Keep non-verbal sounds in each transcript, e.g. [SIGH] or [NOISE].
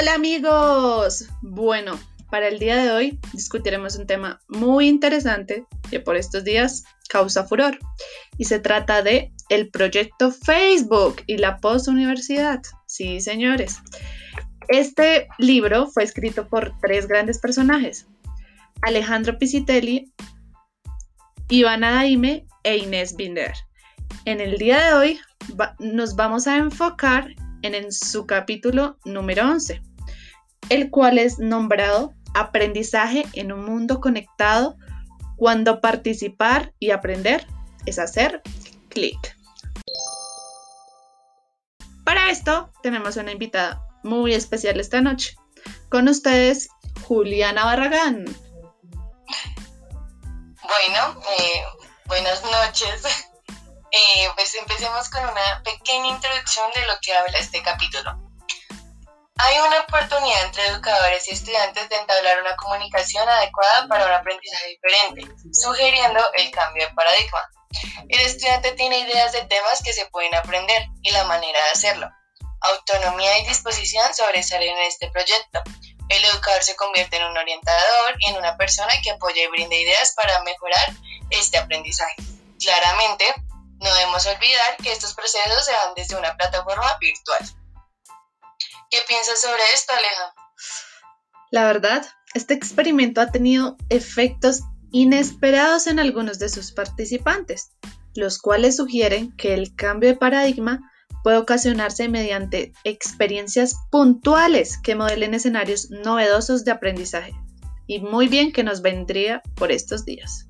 Hola amigos. Bueno, para el día de hoy discutiremos un tema muy interesante que por estos días causa furor y se trata de el proyecto Facebook y la postuniversidad. Sí, señores. Este libro fue escrito por tres grandes personajes, Alejandro Pisitelli, Ivana Daime e Inés Binder. En el día de hoy nos vamos a enfocar en, en su capítulo número 11, el cual es nombrado Aprendizaje en un mundo conectado cuando participar y aprender es hacer clic. Para esto tenemos una invitada muy especial esta noche. Con ustedes, Juliana Barragán. Bueno, eh, buenas noches. [LAUGHS] Eh, pues empecemos con una pequeña introducción de lo que habla este capítulo. Hay una oportunidad entre educadores y estudiantes de entablar una comunicación adecuada para un aprendizaje diferente, sugiriendo el cambio de paradigma. El estudiante tiene ideas de temas que se pueden aprender y la manera de hacerlo. Autonomía y disposición sobresalen en este proyecto. El educador se convierte en un orientador y en una persona que apoya y brinda ideas para mejorar este aprendizaje. Claramente, no debemos olvidar que estos procesos se dan desde una plataforma virtual. ¿Qué piensas sobre esto, Aleja? La verdad, este experimento ha tenido efectos inesperados en algunos de sus participantes, los cuales sugieren que el cambio de paradigma puede ocasionarse mediante experiencias puntuales que modelen escenarios novedosos de aprendizaje. Y muy bien que nos vendría por estos días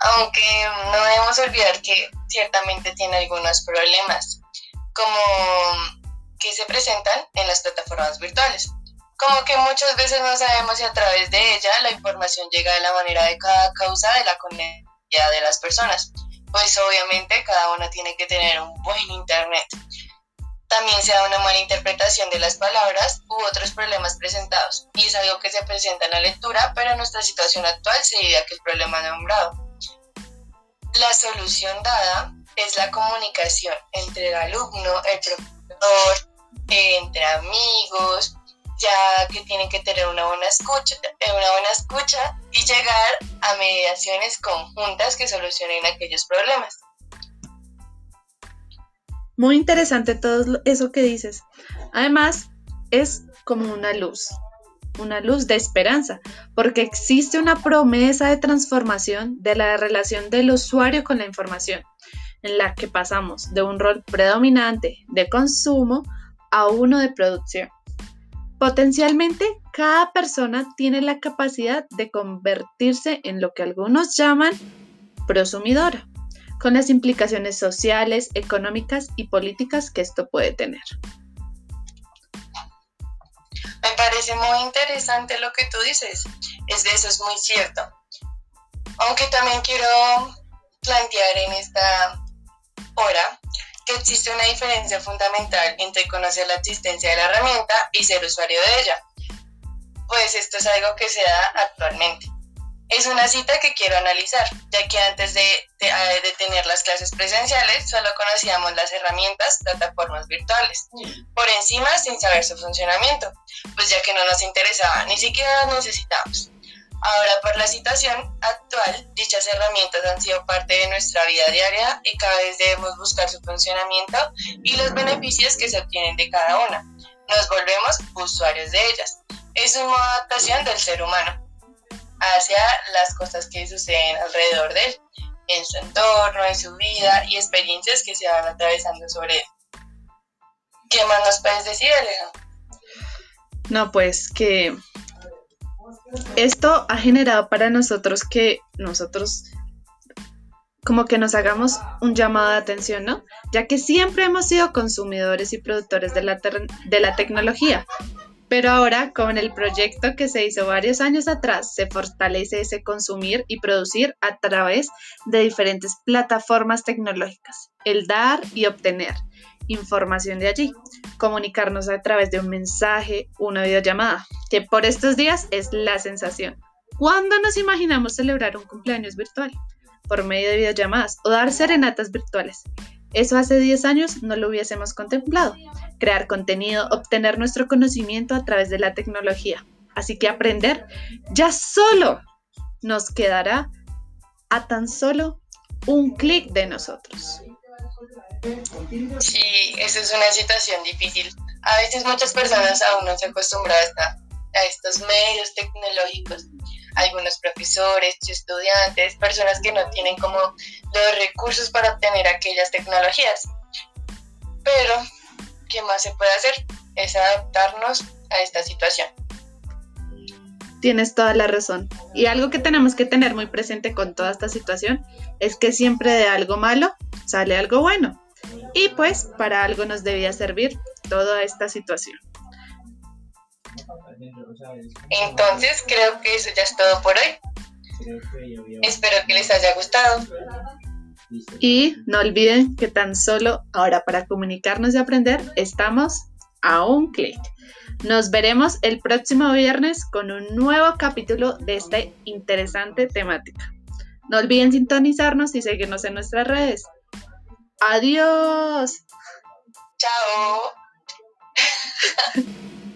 aunque no debemos olvidar que ciertamente tiene algunos problemas, como que se presentan en las plataformas virtuales. Como que muchas veces no sabemos si a través de ella la información llega de la manera de cada causa de la comunidad de las personas. Pues obviamente cada una tiene que tener un buen internet. También se da una mala interpretación de las palabras u otros problemas presentados, y es algo que se presenta en la lectura, pero en nuestra situación actual se diría que el problema nombrado la solución dada es la comunicación entre el alumno, el profesor, entre amigos, ya que tienen que tener una buena escucha, eh, una buena escucha y llegar a mediaciones conjuntas que solucionen aquellos problemas. Muy interesante todo eso que dices. Además, es como una luz una luz de esperanza, porque existe una promesa de transformación de la relación del usuario con la información, en la que pasamos de un rol predominante de consumo a uno de producción. Potencialmente, cada persona tiene la capacidad de convertirse en lo que algunos llaman prosumidora, con las implicaciones sociales, económicas y políticas que esto puede tener. Me parece muy interesante lo que tú dices. Es de eso es muy cierto. Aunque también quiero plantear en esta hora existe una diferencia fundamental entre conocer la existencia de la herramienta y ser usuario de ella. Pues esto es algo que se da actualmente. Es una cita que quiero analizar, ya que antes de, de, tener las clases presenciales solo conocíamos las herramientas, plataformas virtuales, por encima sin saber su funcionamiento, pues ya que no nos interesaba, ni siquiera las necesitábamos. Ahora, por la situación actual, dichas herramientas han sido parte de nuestra vida diaria y cada vez debemos buscar su funcionamiento y los beneficios que se obtienen de cada una. Nos volvemos usuarios de ellas. Es una adaptación del ser humano hacia las cosas que suceden alrededor de él, en su entorno, en su vida y experiencias que se van atravesando sobre él. ¿Qué más nos puedes decir, Aleja? No, pues que esto ha generado para nosotros que nosotros como que nos hagamos un llamado de atención, ¿no? Ya que siempre hemos sido consumidores y productores de la, de la tecnología, pero ahora, con el proyecto que se hizo varios años atrás, se fortalece ese consumir y producir a través de diferentes plataformas tecnológicas, el dar y obtener información de allí, comunicarnos a través de un mensaje, una videollamada, que por estos días es la sensación. ¿Cuándo nos imaginamos celebrar un cumpleaños virtual? Por medio de videollamadas o dar serenatas virtuales. Eso hace 10 años no lo hubiésemos contemplado. Crear contenido, obtener nuestro conocimiento a través de la tecnología. Así que aprender ya solo nos quedará a tan solo un clic de nosotros. Sí, esa es una situación difícil. A veces muchas personas aún no se acostumbran a, estos medios tecnológicos. Algunos profesores, estudiantes, personas que no tienen como los recursos para obtener aquellas tecnologías. Pero, ¿qué más se puede hacer? Es adaptarnos a esta situación. Tienes toda la razón. Y algo que tenemos que tener muy presente con toda esta situación es que siempre de algo malo sale algo bueno. Y pues para algo nos debía servir toda esta situación. Entonces creo que eso ya es todo por hoy. Espero que les haya gustado. Y no olviden que tan solo ahora para comunicarnos y aprender estamos a un clic. Nos veremos el próximo viernes con un nuevo capítulo de esta interesante temática. No olviden sintonizarnos y seguirnos en nuestras redes. Adiós. Chao. [LAUGHS]